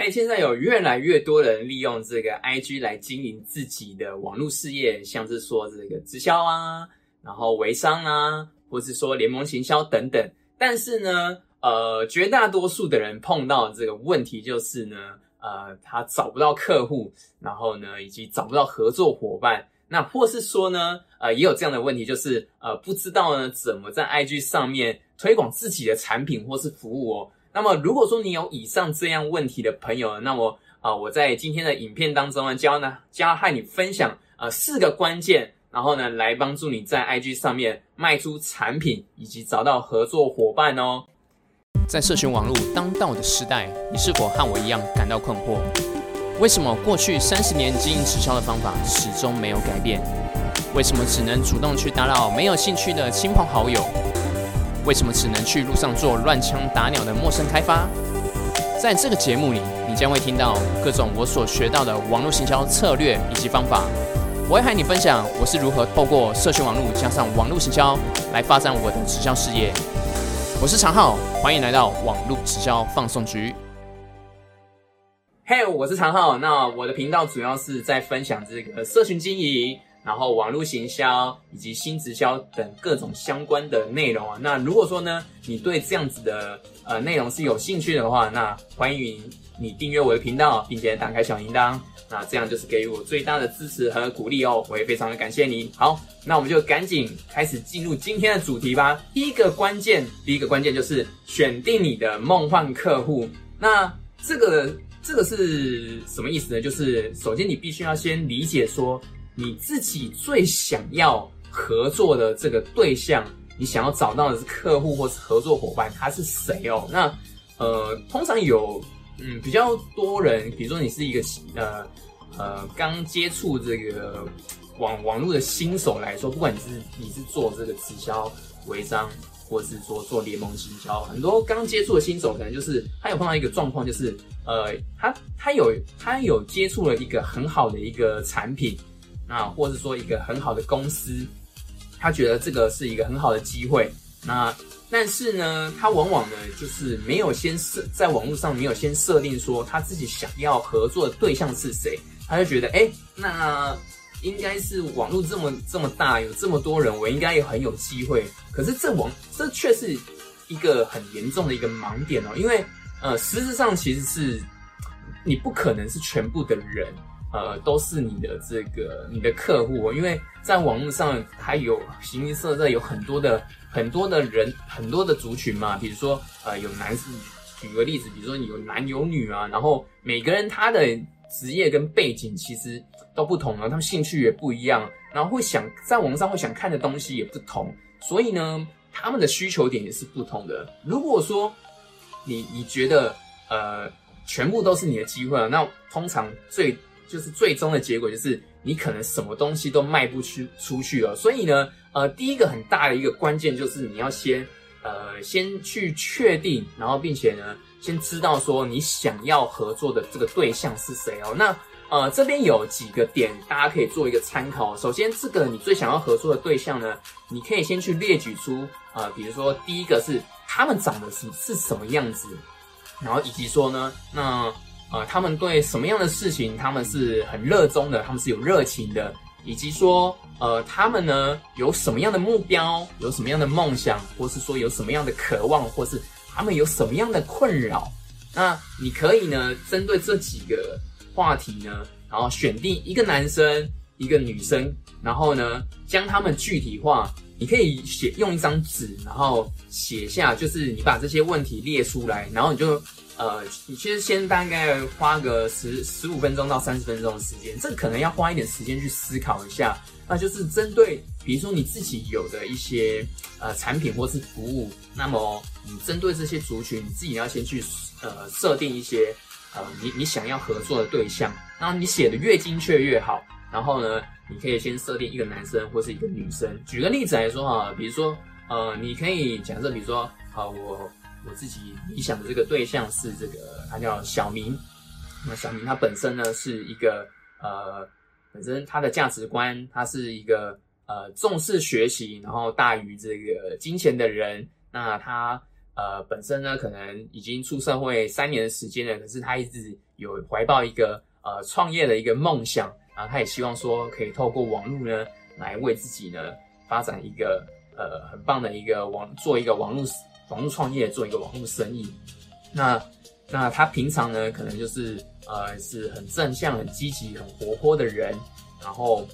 嘿，现在有越来越多人利用这个 IG 来经营自己的网络事业，像是说这个直销啊，然后微商啊，或是说联盟行销等等。但是呢，呃，绝大多数的人碰到这个问题就是呢，呃，他找不到客户，然后呢，以及找不到合作伙伴。那或是说呢，呃，也有这样的问题，就是呃，不知道呢怎么在 IG 上面推广自己的产品或是服务哦。那么，如果说你有以上这样问题的朋友，那么啊，我在今天的影片当中呢，将呢教和你分享呃四个关键，然后呢来帮助你在 IG 上面卖出产品以及找到合作伙伴哦。在社群网络当道的时代，你是否和我一样感到困惑？为什么过去三十年经营直销的方法始终没有改变？为什么只能主动去打扰没有兴趣的亲朋好友？为什么只能去路上做乱枪打鸟的陌生开发？在这个节目里，你将会听到各种我所学到的网络行销策略以及方法。我会和你分享我是如何透过社群网络加上网络行销来发展我的直销事业。我是常浩，欢迎来到网络直销放送局。嘿，我是常浩。那我的频道主要是在分享这个社群经营。然后网络行销以及新直销等各种相关的内容啊，那如果说呢，你对这样子的呃内容是有兴趣的话，那欢迎你订阅我的频道，并且打开小铃铛，那这样就是给予我最大的支持和鼓励哦，我也非常的感谢你。好，那我们就赶紧开始进入今天的主题吧。第一个关键，第一个关键就是选定你的梦幻客户。那这个这个是什么意思呢？就是首先你必须要先理解说。你自己最想要合作的这个对象，你想要找到的是客户或是合作伙伴，他是谁哦？那呃，通常有嗯比较多人，比如说你是一个呃呃刚接触这个网网络的新手来说，不管你是你是做这个直销、微商，或是说做联盟行销，很多刚接触的新手可能就是他有碰到一个状况，就是呃他他有他有接触了一个很好的一个产品。那或者说一个很好的公司，他觉得这个是一个很好的机会。那但是呢，他往往呢就是没有先设在网络上没有先设定说他自己想要合作的对象是谁，他就觉得哎，那应该是网络这么这么大，有这么多人，我应该也很有机会。可是这网这却是一个很严重的一个盲点哦，因为呃，实质上其实是你不可能是全部的人。呃，都是你的这个你的客户，因为在网络上还有形形色色有很多的很多的人，很多的族群嘛。比如说，呃，有男士，举个例子，比如说你有男有女啊，然后每个人他的职业跟背景其实都不同啊，他们兴趣也不一样，然后会想在网上会想看的东西也不同，所以呢，他们的需求点也是不同的。如果说你你觉得呃全部都是你的机会，那通常最就是最终的结果，就是你可能什么东西都卖不出出去了。所以呢，呃，第一个很大的一个关键就是你要先，呃，先去确定，然后并且呢，先知道说你想要合作的这个对象是谁哦。那呃，这边有几个点大家可以做一个参考。首先，这个你最想要合作的对象呢，你可以先去列举出，呃，比如说第一个是他们长得是是什么样子，然后以及说呢，那。呃，他们对什么样的事情他们是很热衷的，他们是有热情的，以及说，呃，他们呢有什么样的目标，有什么样的梦想，或是说有什么样的渴望，或是他们有什么样的困扰，那你可以呢针对这几个话题呢，然后选定一个男生，一个女生，然后呢将他们具体化。你可以写用一张纸，然后写下，就是你把这些问题列出来，然后你就。呃，你其实先大概花个十十五分钟到三十分钟的时间，这可能要花一点时间去思考一下。那就是针对，比如说你自己有的一些呃产品或是服务，那么你针对这些族群，你自己要先去呃设定一些呃你你想要合作的对象。然后你写的越精确越好。然后呢，你可以先设定一个男生或是一个女生。举个例子来说哈，比如说呃，你可以假设，比如说好我。我自己理想的这个对象是这个，他叫小明。那小明他本身呢是一个呃，本身他的价值观，他是一个呃重视学习，然后大于这个金钱的人。那他呃本身呢可能已经出社会三年的时间了，可是他一直有怀抱一个呃创业的一个梦想，然后他也希望说可以透过网络呢来为自己呢发展一个呃很棒的一个网做一个网络网络创业，做一个网络生意。那那他平常呢可能就是呃是很正向、很积极、很活泼的人，然后。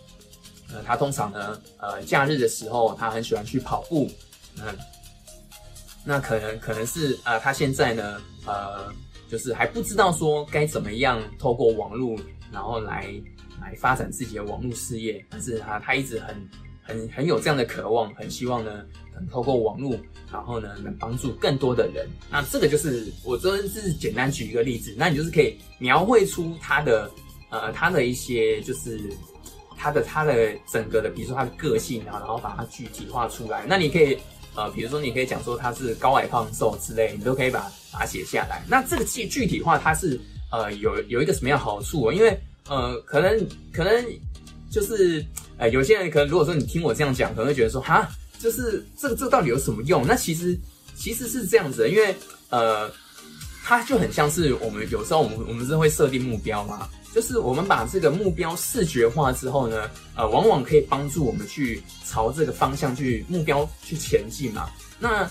呃，他通常呢，呃，假日的时候，他很喜欢去跑步。嗯，那可能可能是啊，他现在呢，呃，就是还不知道说该怎么样透过网络，然后来来发展自己的网络事业。但是他他一直很很很有这样的渴望，很希望呢，能透过网络，然后呢，能帮助更多的人。那这个就是我这是简单举一个例子，那你就是可以描绘出他的呃他的一些就是。他的他的整个的，比如说他的个性啊，然后把它具体化出来。那你可以呃，比如说你可以讲说他是高矮胖瘦之类，你都可以把把它写下来。那这个具具体化，它是呃有有一个什么样好处？因为呃，可能可能就是呃，有些人可能如果说你听我这样讲，可能会觉得说哈，就是这个这个到底有什么用？那其实其实是这样子，因为呃，它就很像是我们有时候我们我们是会设定目标嘛。就是我们把这个目标视觉化之后呢，呃，往往可以帮助我们去朝这个方向去目标去前进嘛。那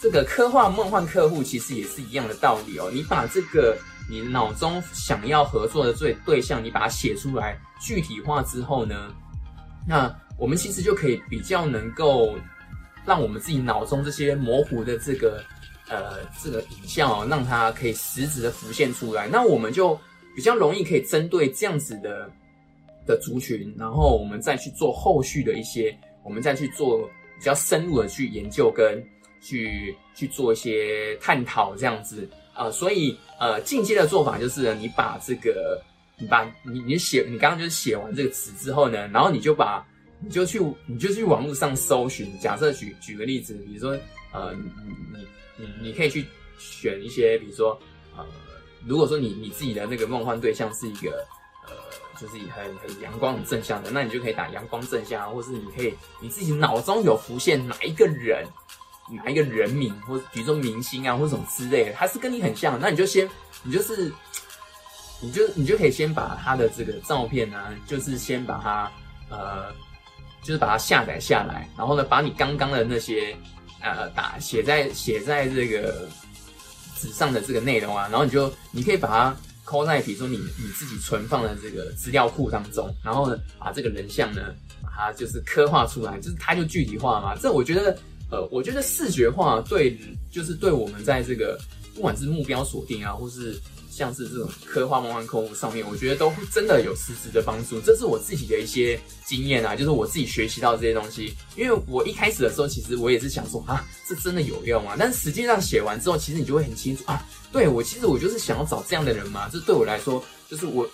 这个科幻梦幻客户其实也是一样的道理哦。你把这个你脑中想要合作的对对象，你把它写出来具体化之后呢，那我们其实就可以比较能够让我们自己脑中这些模糊的这个呃这个影像哦，让它可以实质的浮现出来。那我们就。比较容易可以针对这样子的的族群，然后我们再去做后续的一些，我们再去做比较深入的去研究跟去去做一些探讨这样子啊，所以呃进阶的做法就是你把这个你把你你写你刚刚就是写完这个词之后呢，然后你就把你就去你就去网络上搜寻，假设举举个例子，比如说呃你你你你可以去选一些，比如说呃。如果说你你自己的那个梦幻对象是一个呃，就是很很阳光很正向的，那你就可以打阳光正向，或是你可以你自己脑中有浮现哪一个人，哪一个人名，或比如说明星啊，或什么之类的，他是跟你很像，那你就先你就是你就你就可以先把他的这个照片呢，就是先把它呃，就是把它下载下来，然后呢，把你刚刚的那些呃打写在写在这个。纸上的这个内容啊，然后你就你可以把它抠在，比如说你你自己存放的这个资料库当中，然后呢，把这个人像呢，把它就是刻画出来，就是它就具体化嘛。这我觉得，呃，我觉得视觉化对，就是对我们在这个不管是目标锁定啊，或是。像是这种科幻梦幻空上面，我觉得都真的有实质的帮助。这是我自己的一些经验啊，就是我自己学习到这些东西。因为我一开始的时候，其实我也是想说啊，这真的有用啊。但实际上写完之后，其实你就会很清楚啊，对我其实我就是想要找这样的人嘛。这对我来说，就是我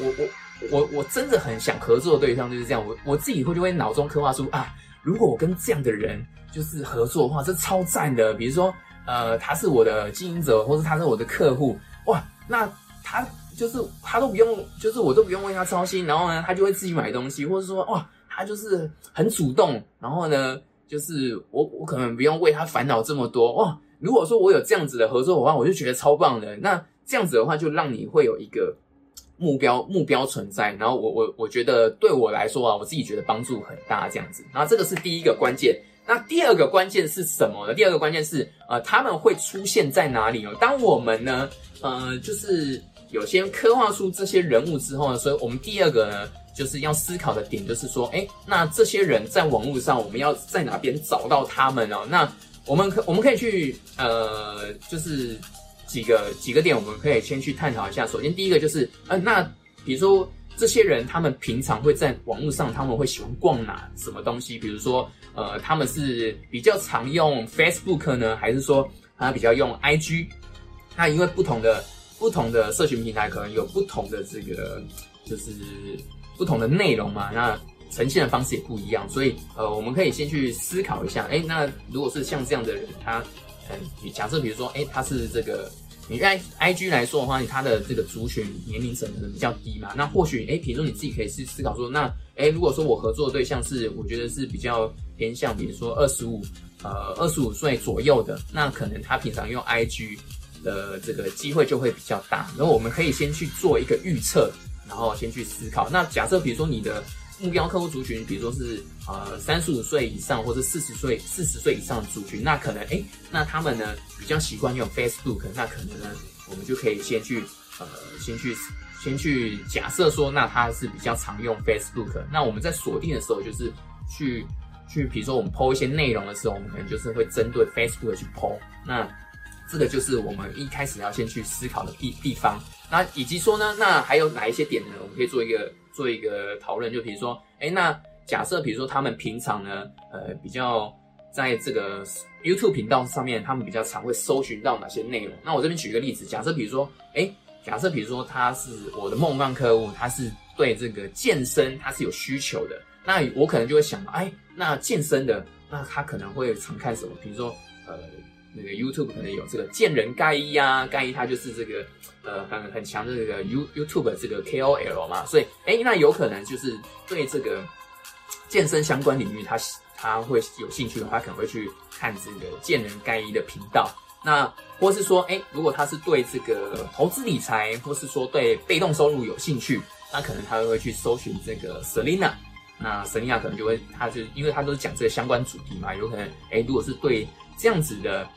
我我我我我真的很想合作的对象就是这样。我我自己会就会脑中刻画出啊，如果我跟这样的人就是合作的话，这超赞的。比如说呃，他是我的经营者，或是他是我的客户，哇。那他就是他都不用，就是我都不用为他操心，然后呢，他就会自己买东西，或者说哇，他就是很主动，然后呢，就是我我可能不用为他烦恼这么多哇。如果说我有这样子的合作伙伴，我就觉得超棒的。那这样子的话，就让你会有一个目标目标存在，然后我我我觉得对我来说啊，我自己觉得帮助很大这样子。然后这个是第一个关键。那第二个关键是什么呢？第二个关键是呃，他们会出现在哪里哦？当我们呢？呃，就是有些刻画出这些人物之后呢，所以我们第二个呢，就是要思考的点就是说，哎，那这些人在网络上，我们要在哪边找到他们哦？那我们可我们可以去呃，就是几个几个点，我们可以先去探讨一下。首先第一个就是，呃，那比如说这些人他们平常会在网络上，他们会喜欢逛哪什么东西？比如说，呃，他们是比较常用 Facebook 呢，还是说他比较用 IG？那因为不同的不同的社群平台可能有不同的这个就是不同的内容嘛，那呈现的方式也不一样，所以呃，我们可以先去思考一下，哎，那如果是像这样的人，他，假设比如说，哎，他是这个你 I I G 来说的话，他的这个族群年龄层可能比较低嘛，那或许哎，比如说你自己可以去思考说，那哎，如果说我合作的对象是我觉得是比较偏向，比如说二十五。呃二十五岁左右的，那可能他平常用 IG 的这个机会就会比较大。然后我们可以先去做一个预测，然后先去思考。那假设比如说你的目标客户族群，比如说是呃三十五岁以上或者四十岁四十岁以上的族群，那可能哎，那他们呢比较习惯用 Facebook，那可能呢我们就可以先去呃先去。先去假设说，那他是比较常用 Facebook，那我们在锁定的时候，就是去去，比如说我们 PO 一些内容的时候，我们可能就是会针对 Facebook 去 PO。那这个就是我们一开始要先去思考的地地方。那以及说呢，那还有哪一些点呢？我们可以做一个做一个讨论。就比如说，哎，那假设比如说他们平常呢，呃，比较在这个 YouTube 频道上面，他们比较常会搜寻到哪些内容？那我这边举一个例子，假设比如说，哎。假设比如说他是我的梦幻客户，他是对这个健身他是有需求的，那我可能就会想到，哎，那健身的，那他可能会常看什么？比如说，呃，那个 YouTube 可能有这个健人盖伊啊，盖伊他就是这个呃很很强的这个 You YouTube 这个 KOL 嘛，所以哎，那有可能就是对这个健身相关领域，他他会有兴趣的话，可能会去看这个健人盖伊的频道。那或是说，哎，如果他是对这个投资理财，或是说对被动收入有兴趣，那可能他会去搜寻这个 Selina。那 Selina 可能就会，他就因为他都是讲这个相关主题嘛，有可能，哎，如果是对这样子的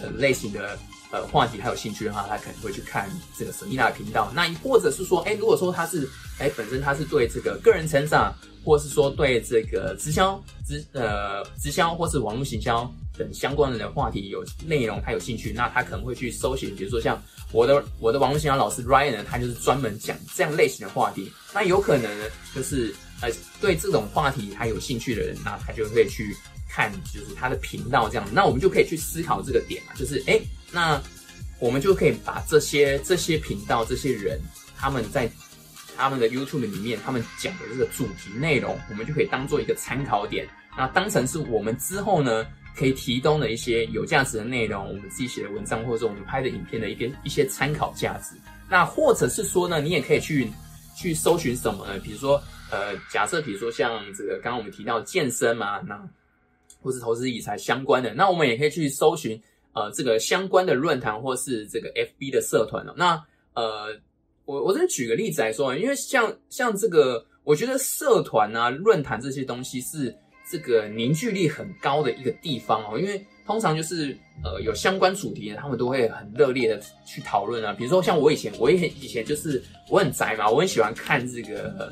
呃类型的呃话题他有兴趣的话，他可能会去看这个 Selina 的频道。那或者是说，哎，如果说他是，哎，本身他是对这个个人成长，或是说对这个直销、直呃直销或是网络行销。等相关的话题有内容，他有兴趣，那他可能会去搜寻，比如说像我的我的网络行销老师 Ryan，他就是专门讲这样类型的话题。那有可能呢，就是呃对这种话题他有兴趣的人，那他就会去看，就是他的频道这样。那我们就可以去思考这个点嘛，就是哎，那我们就可以把这些这些频道这些人他们在他们的 YouTube 里面他们讲的这个主题内容，我们就可以当做一个参考点，那当成是我们之后呢。可以提供的一些有价值的内容，我们自己写的文章，或者我们拍的影片的一个一些参考价值。那或者是说呢，你也可以去去搜寻什么呢？比如说，呃，假设比如说像这个刚刚我们提到健身嘛，那或是投资理财相关的，那我们也可以去搜寻呃这个相关的论坛或是这个 FB 的社团哦。那呃，我我这举个例子来说，因为像像这个，我觉得社团啊、论坛这些东西是。这个凝聚力很高的一个地方哦，因为通常就是呃有相关主题的，他们都会很热烈的去讨论啊。比如说像我以前，我也很以前就是我很宅嘛，我很喜欢看这个，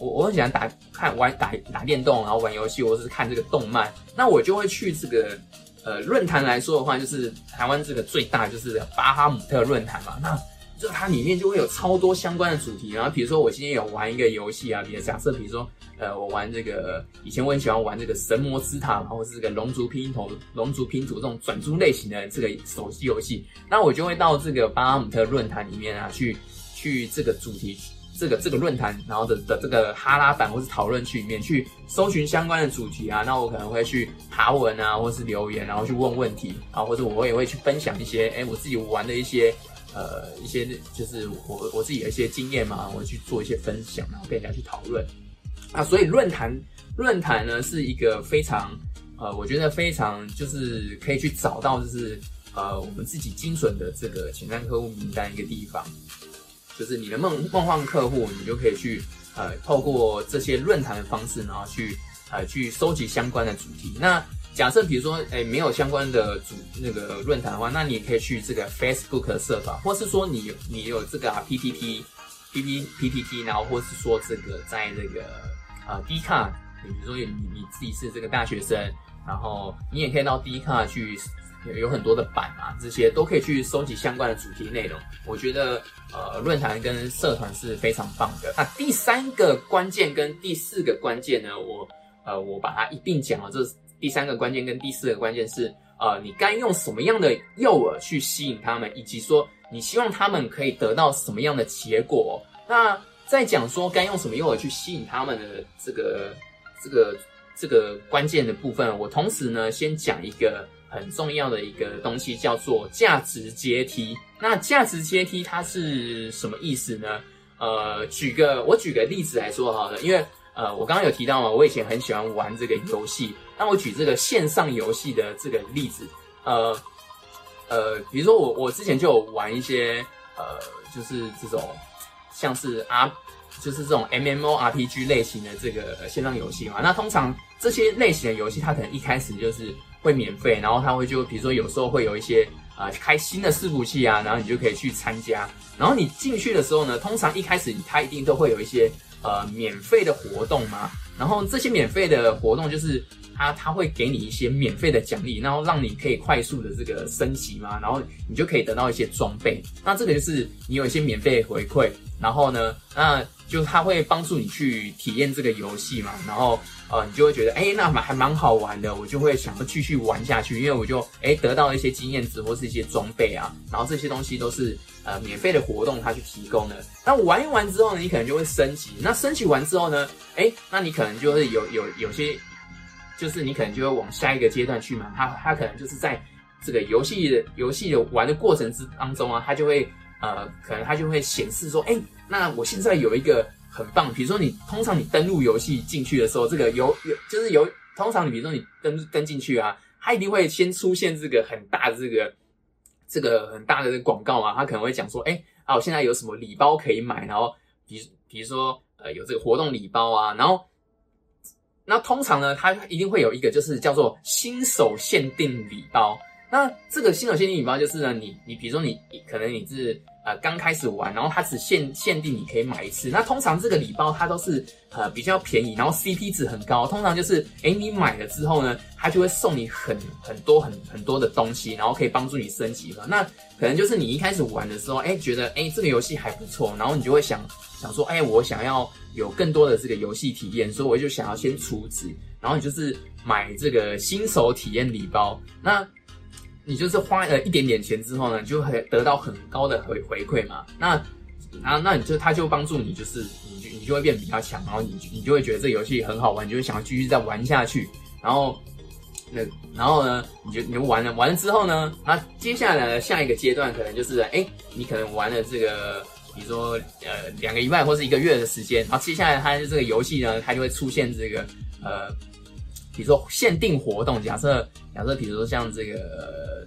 我我很喜欢打看玩打打电动，然后玩游戏，或者是看这个动漫。那我就会去这个呃论坛来说的话，就是台湾这个最大就是巴哈姆特论坛嘛。那就它里面就会有超多相关的主题，然后比如说我今天有玩一个游戏啊，比如假设比如说。呃，我玩这个以前我很喜欢玩这个神魔之塔，或者是这个龙族拼图、龙族拼图这种转租类型的这个手机游戏，那我就会到这个巴哈姆特论坛里面啊，去去这个主题这个这个论坛，然后的的这个哈拉版或是讨论区里面去搜寻相关的主题啊，那我可能会去爬文啊，或是留言，然后去问问题啊，或者我也会去分享一些哎我自己玩的一些呃一些就是我我自己的一些经验嘛，我去做一些分享，然后跟人家去讨论。啊，所以论坛论坛呢是一个非常呃，我觉得非常就是可以去找到就是呃我们自己精准的这个潜在客户名单一个地方，就是你的梦梦幻客户，你就可以去呃透过这些论坛的方式，然后去呃去收集相关的主题。那假设比如说哎没有相关的主那个论坛的话，那你也可以去这个 Facebook 的社团，或是说你有你有这个 PPT P P P P T，然后或是说这个在这个呃，D 卡，比如说你你自己是这个大学生，然后你也可以到 D 卡去，有很多的版啊，这些都可以去收集相关的主题内容。我觉得呃，论坛跟社团是非常棒的。那第三个关键跟第四个关键呢，我呃我把它一并讲了。这第三个关键跟第四个关键是呃，你该用什么样的诱饵去吸引他们，以及说你希望他们可以得到什么样的结果。那在讲说该用什么诱饵去吸引他们的这个这个这个关键的部分，我同时呢先讲一个很重要的一个东西，叫做价值阶梯。那价值阶梯它是什么意思呢？呃，举个我举个例子来说好了，因为呃，我刚刚有提到嘛，我以前很喜欢玩这个游戏。那我举这个线上游戏的这个例子，呃呃，比如说我我之前就有玩一些呃，就是这种像是 R，就是这种 MMORPG 类型的这个线上游戏嘛。那通常这些类型的游戏，它可能一开始就是会免费，然后它会就比如说有时候会有一些啊开新的伺服器啊，然后你就可以去参加。然后你进去的时候呢，通常一开始它一定都会有一些呃免费的活动嘛。然后这些免费的活动就是。他他会给你一些免费的奖励，然后让你可以快速的这个升级嘛，然后你就可以得到一些装备。那这个就是你有一些免费回馈，然后呢，那就他会帮助你去体验这个游戏嘛，然后呃，你就会觉得哎，那蛮还蛮好玩的，我就会想要继续玩下去，因为我就哎得到一些经验值或是一些装备啊，然后这些东西都是呃免费的活动他去提供的。那玩一玩之后呢，你可能就会升级。那升级完之后呢，哎，那你可能就会有有有些。就是你可能就会往下一个阶段去嘛，他他可能就是在这个游戏的游戏的玩的过程之当中啊，他就会呃，可能他就会显示说，哎，那我现在有一个很棒，比如说你通常你登录游戏进去的时候，这个游有就是有通常你比如说你登登进去啊，它一定会先出现这个很大的这个这个很大的广告啊，他可能会讲说，哎，啊，我现在有什么礼包可以买，然后比比如说呃有这个活动礼包啊，然后。那通常呢，它一定会有一个，就是叫做新手限定礼包。那这个新手限定礼包就是呢，你你比如说你可能你是呃刚开始玩，然后它只限限定你可以买一次。那通常这个礼包它都是呃比较便宜，然后 CP 值很高。通常就是哎你买了之后呢，它就会送你很很多很很多的东西，然后可以帮助你升级嘛。那可能就是你一开始玩的时候，哎觉得哎这个游戏还不错，然后你就会想想说，哎我想要。有更多的这个游戏体验，所以我就想要先储值，然后你就是买这个新手体验礼包。那你就是花了一点点钱之后呢，就会得到很高的回回馈嘛。那那那你就他就帮助你，就是你就你就会变比较强，然后你你就会觉得这游戏很好玩，你就想要继续再玩下去。然后那然后呢，你就你就玩了玩了之后呢，那接下来下一个阶段可能就是哎，你可能玩了这个。比如说，呃，两个礼拜或是一个月的时间，然后接下来它这个游戏呢，它就会出现这个，呃，比如说限定活动。假设假设，比如说像这个，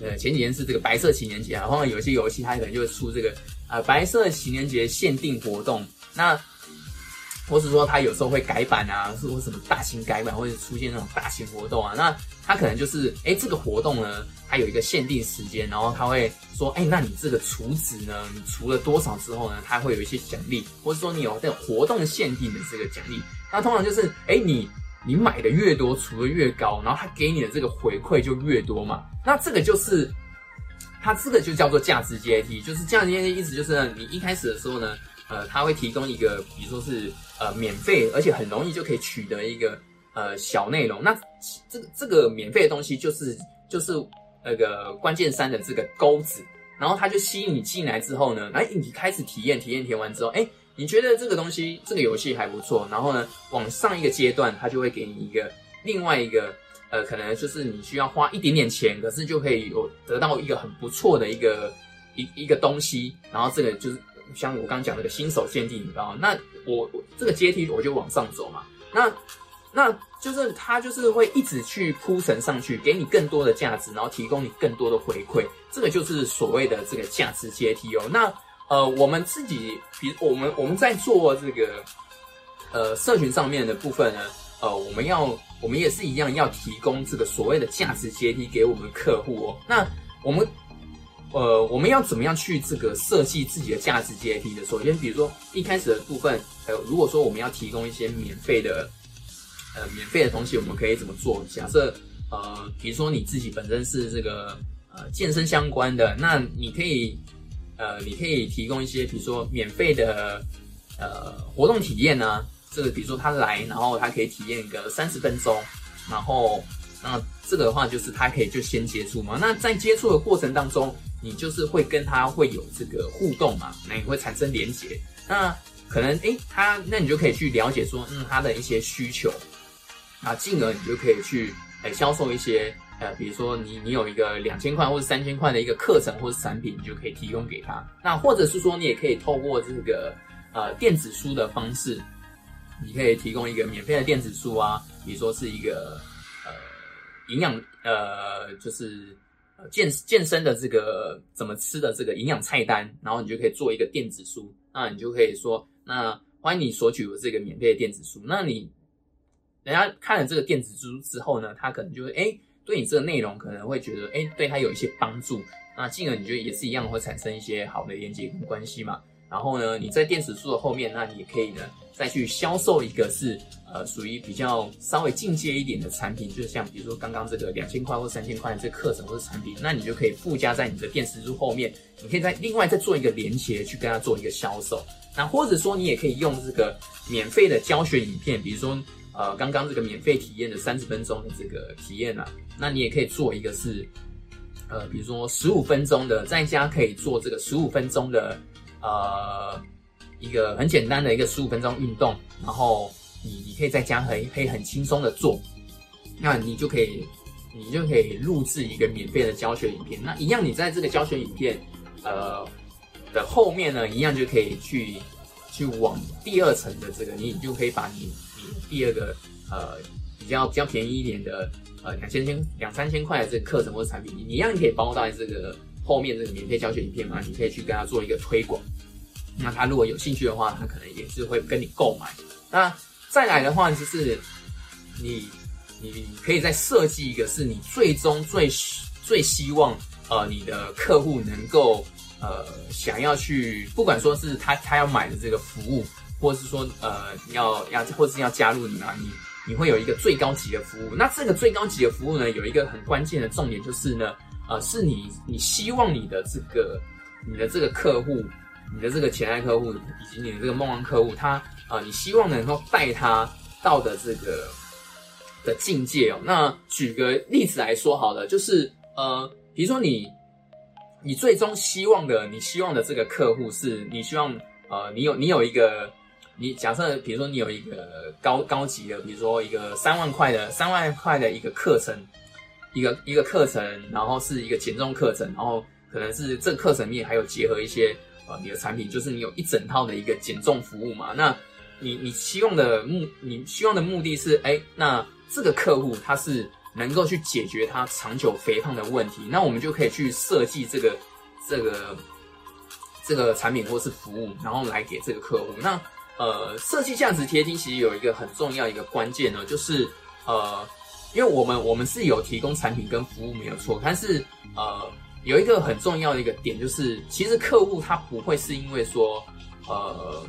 呃，前几天是这个白色情人节啊，或者有一些游戏它可能就会出这个，呃，白色情人节限定活动。那或是说它有时候会改版啊，是或什么大型改版，或者出现那种大型活动啊，那它可能就是，哎，这个活动呢，它有一个限定时间，然后它会说，哎，那你这个储值呢，你除了多少之后呢，它会有一些奖励，或者说你有这个活动限定的这个奖励，那通常就是，哎，你你买的越多，储的越高，然后它给你的这个回馈就越多嘛，那这个就是，它这个就叫做价值阶梯，就是价值阶梯意思就是呢你一开始的时候呢。呃，它会提供一个，比如说是呃免费，而且很容易就可以取得一个呃小内容。那这个这个免费的东西就是就是那个关键三的这个钩子，然后它就吸引你进来之后呢，哎，你开始体验，体验填完之后，哎，你觉得这个东西这个游戏还不错，然后呢，往上一个阶段，它就会给你一个另外一个呃，可能就是你需要花一点点钱，可是就可以有得到一个很不错的一个一一个东西，然后这个就是。像我刚刚讲那个新手限定礼包，那我这个阶梯我就往上走嘛，那那就是它就是会一直去铺陈上去，给你更多的价值，然后提供你更多的回馈，这个就是所谓的这个价值阶梯哦。那呃，我们自己，比我们我们在做这个呃社群上面的部分呢，呃，我们要我们也是一样要提供这个所谓的价值阶梯给我们客户哦。那我们。呃，我们要怎么样去这个设计自己的价值阶梯的？首先，比如说一开始的部分，呃，如果说我们要提供一些免费的，呃，免费的东西，我们可以怎么做？假设，呃，比如说你自己本身是这个呃健身相关的，那你可以，呃，你可以提供一些，比如说免费的呃活动体验呢。这个比如说他来，然后他可以体验个三十分钟，然后那这个的话就是他可以就先接触嘛。那在接触的过程当中，你就是会跟他会有这个互动嘛，那你会产生连结，那可能诶，他那你就可以去了解说，嗯，他的一些需求，啊，进而你就可以去诶销售一些呃，比如说你你有一个两千块或者三千块的一个课程或者产品，你就可以提供给他。那或者是说你也可以透过这个呃电子书的方式，你可以提供一个免费的电子书啊，比如说是一个呃营养呃就是健健身的这个怎么吃的这个营养菜单，然后你就可以做一个电子书，那你就可以说，那欢迎你索取我这个免费的电子书，那你人家看了这个电子书之后呢，他可能就会哎对你这个内容可能会觉得哎对他有一些帮助，那进而你觉得也是一样会产生一些好的连接跟关系嘛。然后呢，你在电子书的后面，那你也可以呢，再去销售一个是呃属于比较稍微进阶一点的产品，就像比如说刚刚这个两千块或三千块的这课程或者产品，那你就可以附加在你的电子书后面，你可以在另外再做一个连接去跟他做一个销售。那或者说你也可以用这个免费的教学影片，比如说呃刚刚这个免费体验的三十分钟的这个体验啊，那你也可以做一个是呃比如说十五分钟的，在家可以做这个十五分钟的。呃，一个很简单的一个十五分钟运动，然后你你可以在家可以可以很轻松的做，那你就可以你就可以录制一个免费的教学影片。那一样，你在这个教学影片呃的后面呢，一样就可以去去往第二层的这个，你就可以把你你第二个呃比较比较便宜一点的呃两千千两三千块的这个课程或者产品，你一样可以包在这个后面这个免费教学影片嘛，你可以去跟他做一个推广。那他如果有兴趣的话，他可能也是会跟你购买。那再来的话，就是你你可以再设计一个，是你最终最最希望呃你的客户能够呃想要去，不管说是他他要买的这个服务，或是说呃要要或是要加入你嘛，你你会有一个最高级的服务。那这个最高级的服务呢，有一个很关键的重点就是呢，呃，是你你希望你的这个你的这个客户。你的这个潜在客户以及你的这个梦幻客户，他啊，你希望能够带他到的这个的境界哦。那举个例子来说，好了，就是呃，比如说你你最终希望的，你希望的这个客户是你希望呃，你有你有一个你假设，比如说你有一个高高级的，比如说一个三万块的三万块的一个课程，一个一个课程，然后是一个减重课程，然后可能是这个课程面还有结合一些。呃，你的产品就是你有一整套的一个减重服务嘛？那你你希望的目，你希望的目的是，哎，那这个客户他是能够去解决他长久肥胖的问题，那我们就可以去设计这个这个这个产品或是服务，然后来给这个客户。那呃，设计价值贴金其实有一个很重要一个关键呢，就是呃，因为我们我们是有提供产品跟服务没有错，但是呃。有一个很重要的一个点，就是其实客户他不会是因为说，呃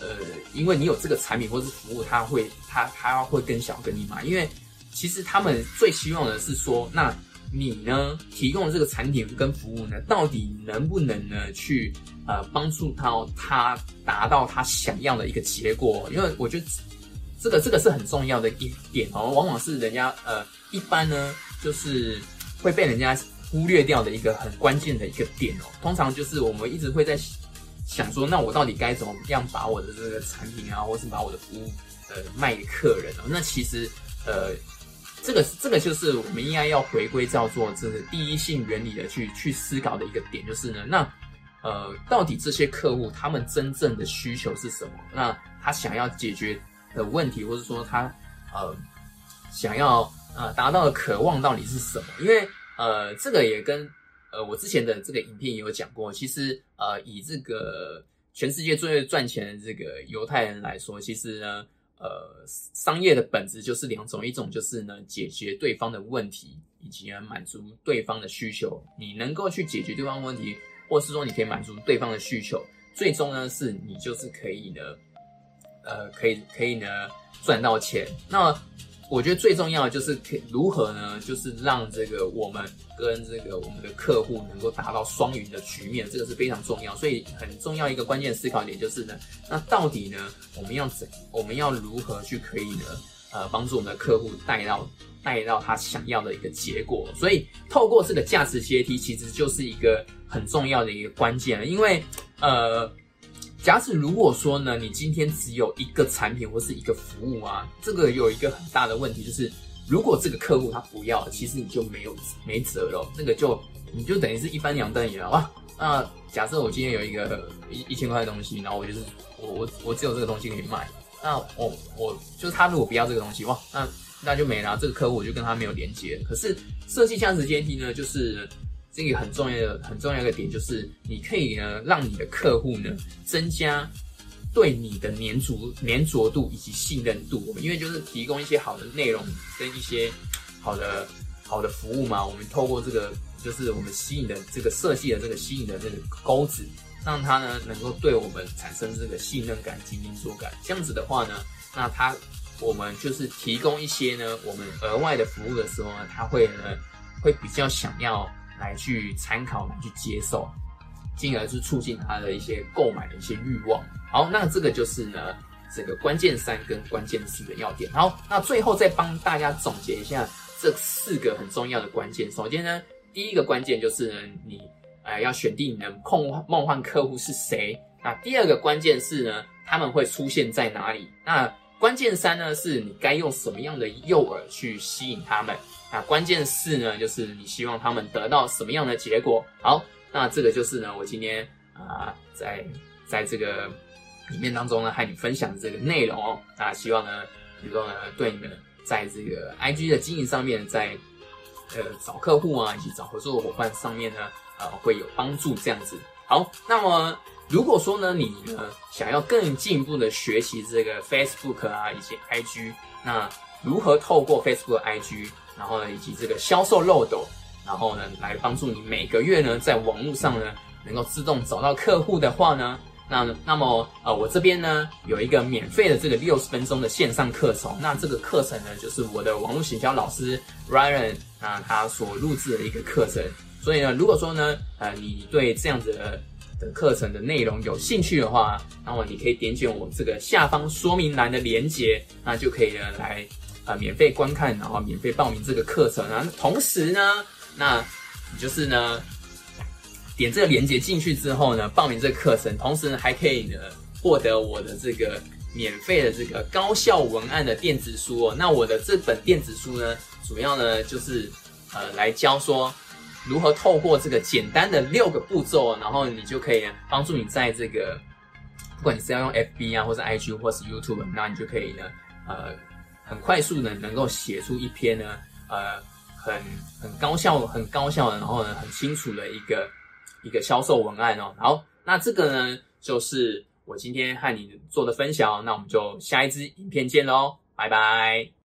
呃，因为你有这个产品或是服务，他会他他会更想跟你买，因为其实他们最希望的是说，那你呢提供的这个产品跟服务呢，到底能不能呢去呃帮助到他达到他想要的一个结果？因为我觉得这个这个是很重要的一点哦，往往是人家呃一般呢就是会被人家。忽略掉的一个很关键的一个点哦，通常就是我们一直会在想说，那我到底该怎么样把我的这个产品啊，或是把我的服务呃卖给客人哦？那其实呃，这个这个就是我们应该要回归叫做这个第一性原理的去去思考的一个点，就是呢，那呃，到底这些客户他们真正的需求是什么？那他想要解决的问题，或者说他呃想要呃达到的渴望到底是什么？因为呃，这个也跟呃我之前的这个影片也有讲过。其实呃，以这个全世界最赚钱的这个犹太人来说，其实呢，呃，商业的本质就是两种，一种就是呢解决对方的问题，以及满足对方的需求。你能够去解决对方问题，或是说你可以满足对方的需求，最终呢是你就是可以呢，呃，可以可以呢赚到钱。那我觉得最重要的就是可如何呢？就是让这个我们跟这个我们的客户能够达到双赢的局面，这个是非常重要。所以很重要一个关键思考点就是呢，那到底呢，我们要怎，我们要如何去可以呢，呃，帮助我们的客户带到带到他想要的一个结果？所以透过这个价值阶梯，其实就是一个很重要的一个关键了，因为呃。假使如果说呢，你今天只有一个产品或是一个服务啊，这个有一个很大的问题，就是如果这个客户他不要，其实你就没有没辙了，那个就你就等于是一翻两瞪眼了哇。那假设我今天有一个一一千块的东西，然后我就是我我我只有这个东西可以卖，那我我就是他如果不要这个东西，哇，那那就没了，这个客户我就跟他没有连接。可是设计价值阶梯呢，就是这个很重要的很重要一个点，就是你可以呢让你的客户呢增加对你的粘着粘着度以及信任度，因为就是提供一些好的内容跟一些好的好的服务嘛，我们透过这个就是我们吸引的这个设计的这个吸引的这个钩子。让他呢能够对我们产生这个信任感、及粘着感，这样子的话呢，那他我们就是提供一些呢我们额外的服务的时候呢，他会呢会比较想要来去参考、来去接受，进而是促进他的一些购买的一些欲望。好，那这个就是呢这个关键三跟关键四的要点。好，那最后再帮大家总结一下这四个很重要的关键。首先呢，第一个关键就是呢你。呃，要选定你的梦梦幻客户是谁？那第二个关键是呢，他们会出现在哪里？那关键三呢，是你该用什么样的诱饵去吸引他们？那关键四呢，就是你希望他们得到什么样的结果？好，那这个就是呢，我今天啊，在在这个里面当中呢，和你分享的这个内容哦。那希望呢，比如说呢，对你们在这个 IG 的经营上面，在呃找客户啊，以及找合作伙伴上面呢。呃，会有帮助这样子。好，那么如果说呢，你呢想要更进一步的学习这个 Facebook 啊，以及 IG，那如何透过 Facebook、IG，然后呢，以及这个销售漏斗，然后呢，来帮助你每个月呢，在网络上呢，能够自动找到客户的话呢，那那么呃，我这边呢有一个免费的这个六十分钟的线上课程，那这个课程呢，就是我的网络行销老师 Ryan 啊，他所录制的一个课程。所以呢，如果说呢，呃，你对这样子的课程的内容有兴趣的话，那么你可以点选我这个下方说明栏的连接，那就可以呢来呃免费观看，然后免费报名这个课程啊。同时呢，那就是呢点这个连接进去之后呢，报名这个课程，同时呢还可以呢获得我的这个免费的这个高效文案的电子书哦。那我的这本电子书呢，主要呢就是呃来教说。如何透过这个简单的六个步骤，然后你就可以帮助你在这个，不管你是要用 FB 啊，或是 IG 或是 YouTube，那你就可以呢，呃，很快速的能够写出一篇呢，呃，很很高效、很高效的，然后呢，很清楚的一个一个销售文案哦。好，那这个呢，就是我今天和你做的分享，那我们就下一支影片见喽，拜拜。